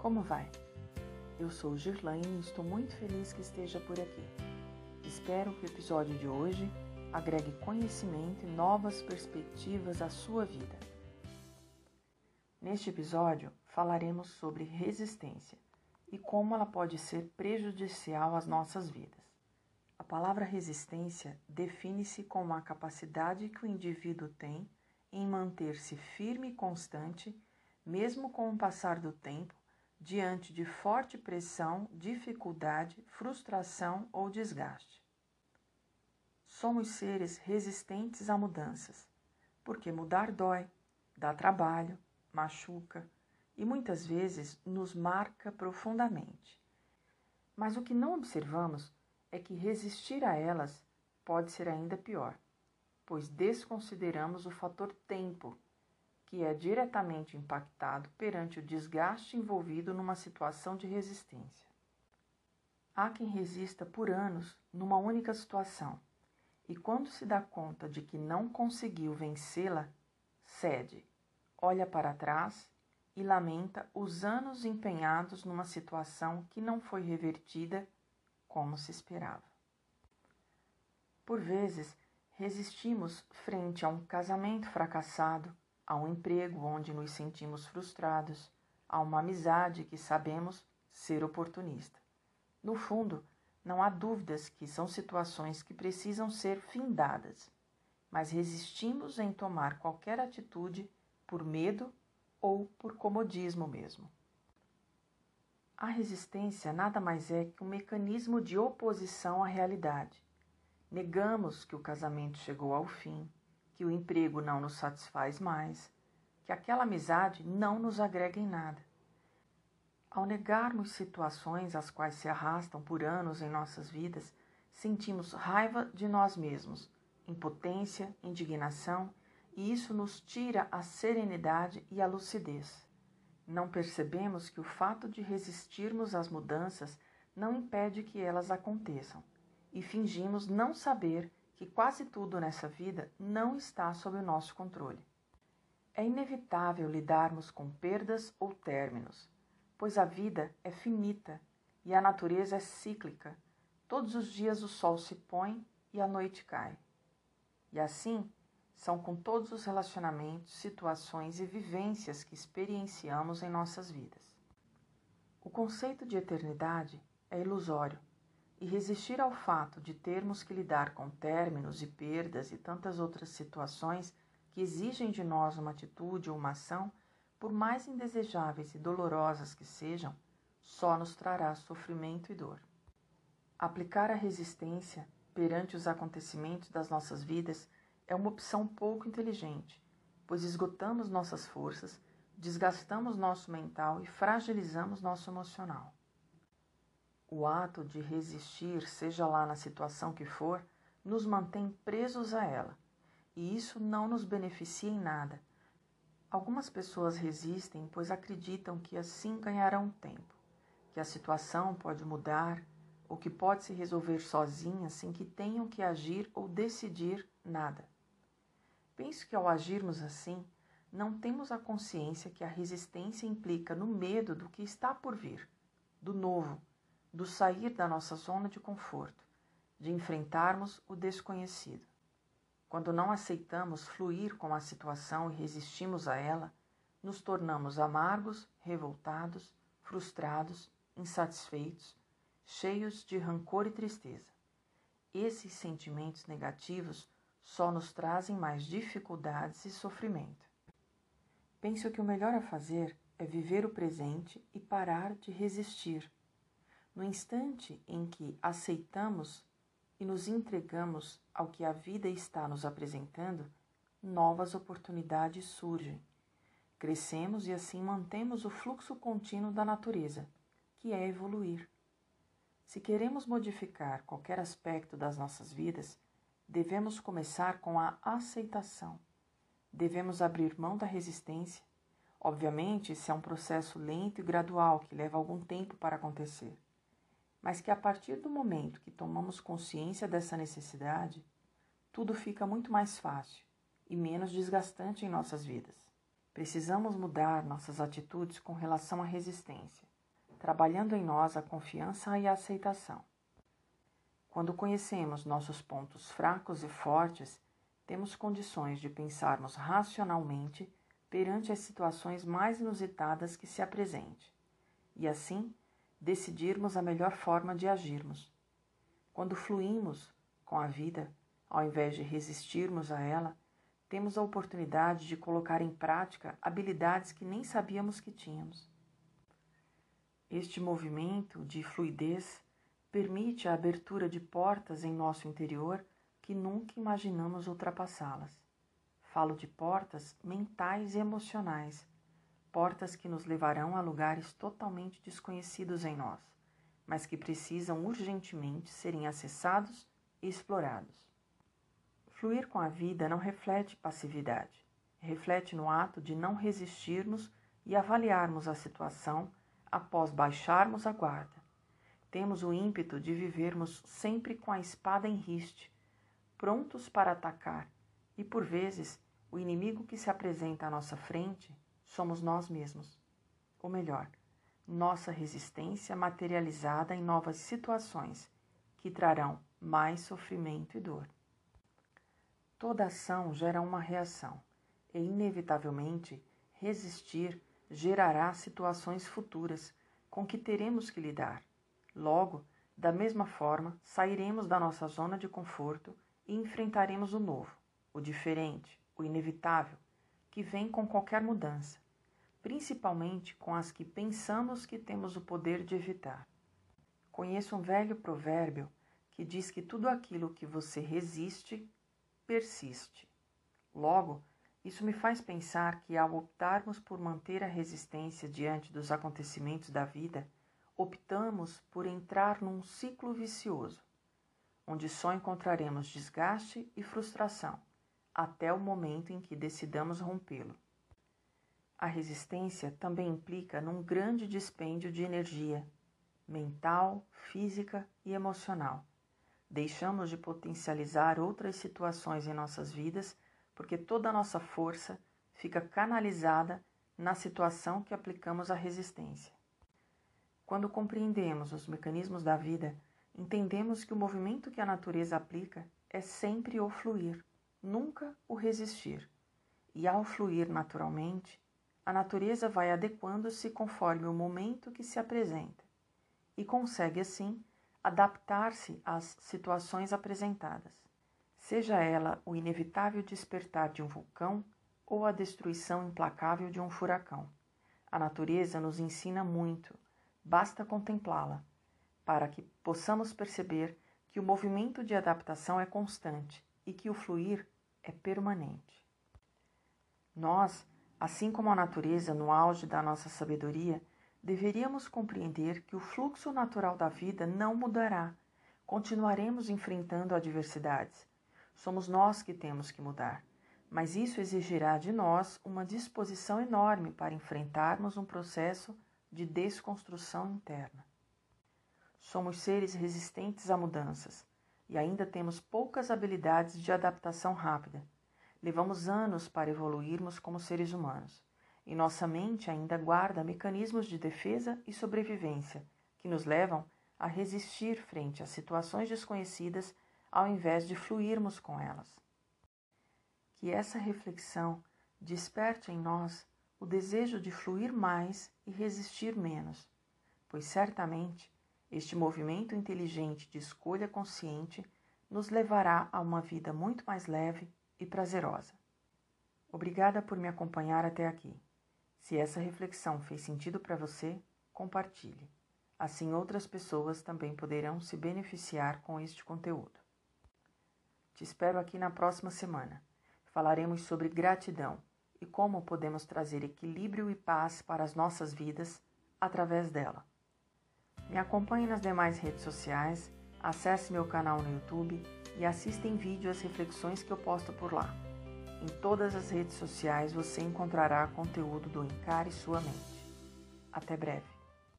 Como vai? Eu sou Girlaine e estou muito feliz que esteja por aqui. Espero que o episódio de hoje agregue conhecimento e novas perspectivas à sua vida. Neste episódio, falaremos sobre resistência e como ela pode ser prejudicial às nossas vidas. A palavra resistência define-se como a capacidade que o indivíduo tem em manter-se firme e constante, mesmo com o passar do tempo, diante de forte pressão, dificuldade, frustração ou desgaste. Somos seres resistentes a mudanças, porque mudar dói, dá trabalho, machuca e muitas vezes nos marca profundamente. Mas o que não observamos é que resistir a elas pode ser ainda pior, pois desconsideramos o fator tempo que é diretamente impactado perante o desgaste envolvido numa situação de resistência. Há quem resista por anos numa única situação e, quando se dá conta de que não conseguiu vencê-la, cede, olha para trás e lamenta os anos empenhados numa situação que não foi revertida como se esperava. Por vezes, resistimos frente a um casamento fracassado a um emprego onde nos sentimos frustrados, a uma amizade que sabemos ser oportunista. No fundo, não há dúvidas que são situações que precisam ser findadas, mas resistimos em tomar qualquer atitude por medo ou por comodismo mesmo. A resistência nada mais é que um mecanismo de oposição à realidade. Negamos que o casamento chegou ao fim, que o emprego não nos satisfaz mais, que aquela amizade não nos agrega em nada. Ao negarmos situações as quais se arrastam por anos em nossas vidas, sentimos raiva de nós mesmos, impotência, indignação, e isso nos tira a serenidade e a lucidez. Não percebemos que o fato de resistirmos às mudanças não impede que elas aconteçam, e fingimos não saber que quase tudo nessa vida não está sob o nosso controle. É inevitável lidarmos com perdas ou términos, pois a vida é finita e a natureza é cíclica. Todos os dias o sol se põe e a noite cai. E assim são com todos os relacionamentos, situações e vivências que experienciamos em nossas vidas. O conceito de eternidade é ilusório e resistir ao fato de termos que lidar com términos e perdas e tantas outras situações que exigem de nós uma atitude ou uma ação, por mais indesejáveis e dolorosas que sejam, só nos trará sofrimento e dor. Aplicar a resistência perante os acontecimentos das nossas vidas é uma opção pouco inteligente, pois esgotamos nossas forças, desgastamos nosso mental e fragilizamos nosso emocional. O ato de resistir, seja lá na situação que for, nos mantém presos a ela, e isso não nos beneficia em nada. Algumas pessoas resistem pois acreditam que assim ganharão tempo, que a situação pode mudar ou que pode se resolver sozinha sem que tenham que agir ou decidir nada. Penso que ao agirmos assim, não temos a consciência que a resistência implica no medo do que está por vir, do novo do sair da nossa zona de conforto, de enfrentarmos o desconhecido. Quando não aceitamos fluir com a situação e resistimos a ela, nos tornamos amargos, revoltados, frustrados, insatisfeitos, cheios de rancor e tristeza. Esses sentimentos negativos só nos trazem mais dificuldades e sofrimento. Penso que o melhor a fazer é viver o presente e parar de resistir no instante em que aceitamos e nos entregamos ao que a vida está nos apresentando, novas oportunidades surgem. Crescemos e assim mantemos o fluxo contínuo da natureza, que é evoluir. Se queremos modificar qualquer aspecto das nossas vidas, devemos começar com a aceitação. Devemos abrir mão da resistência. Obviamente, isso é um processo lento e gradual que leva algum tempo para acontecer mas que a partir do momento que tomamos consciência dessa necessidade, tudo fica muito mais fácil e menos desgastante em nossas vidas. Precisamos mudar nossas atitudes com relação à resistência. trabalhando em nós a confiança e a aceitação. Quando conhecemos nossos pontos fracos e fortes, temos condições de pensarmos racionalmente perante as situações mais inusitadas que se apresentem, e assim decidirmos a melhor forma de agirmos. Quando fluímos com a vida, ao invés de resistirmos a ela, temos a oportunidade de colocar em prática habilidades que nem sabíamos que tínhamos. Este movimento de fluidez permite a abertura de portas em nosso interior que nunca imaginamos ultrapassá-las. Falo de portas mentais e emocionais, portas que nos levarão a lugares totalmente desconhecidos em nós, mas que precisam urgentemente serem acessados e explorados. Fluir com a vida não reflete passividade, reflete no ato de não resistirmos e avaliarmos a situação após baixarmos a guarda. Temos o ímpeto de vivermos sempre com a espada em riste, prontos para atacar, e por vezes o inimigo que se apresenta à nossa frente somos nós mesmos. Ou melhor, nossa resistência materializada em novas situações que trarão mais sofrimento e dor. Toda ação gera uma reação, e inevitavelmente resistir gerará situações futuras com que teremos que lidar. Logo, da mesma forma, sairemos da nossa zona de conforto e enfrentaremos o novo, o diferente, o inevitável, que vem com qualquer mudança, principalmente com as que pensamos que temos o poder de evitar. Conheço um velho provérbio que diz que tudo aquilo que você resiste, persiste. Logo, isso me faz pensar que ao optarmos por manter a resistência diante dos acontecimentos da vida, optamos por entrar num ciclo vicioso, onde só encontraremos desgaste e frustração até o momento em que decidamos rompê-lo. A resistência também implica num grande dispêndio de energia mental, física e emocional. Deixamos de potencializar outras situações em nossas vidas porque toda a nossa força fica canalizada na situação que aplicamos à resistência. Quando compreendemos os mecanismos da vida, entendemos que o movimento que a natureza aplica é sempre o fluir nunca o resistir. E ao fluir naturalmente, a natureza vai adequando-se conforme o momento que se apresenta e consegue assim adaptar-se às situações apresentadas, seja ela o inevitável despertar de um vulcão ou a destruição implacável de um furacão. A natureza nos ensina muito, basta contemplá-la, para que possamos perceber que o movimento de adaptação é constante e que o fluir é permanente. Nós, assim como a natureza no auge da nossa sabedoria, deveríamos compreender que o fluxo natural da vida não mudará. Continuaremos enfrentando adversidades. Somos nós que temos que mudar, mas isso exigirá de nós uma disposição enorme para enfrentarmos um processo de desconstrução interna. Somos seres resistentes a mudanças, e ainda temos poucas habilidades de adaptação rápida. Levamos anos para evoluirmos como seres humanos, e nossa mente ainda guarda mecanismos de defesa e sobrevivência que nos levam a resistir frente a situações desconhecidas ao invés de fluirmos com elas. Que essa reflexão desperte em nós o desejo de fluir mais e resistir menos, pois certamente este movimento inteligente de escolha consciente nos levará a uma vida muito mais leve e prazerosa. Obrigada por me acompanhar até aqui. Se essa reflexão fez sentido para você, compartilhe. Assim outras pessoas também poderão se beneficiar com este conteúdo. Te espero aqui na próxima semana. Falaremos sobre gratidão e como podemos trazer equilíbrio e paz para as nossas vidas através dela. Me acompanhe nas demais redes sociais, acesse meu canal no YouTube e assista em vídeo as reflexões que eu posto por lá. Em todas as redes sociais você encontrará conteúdo do Encare Sua Mente. Até breve.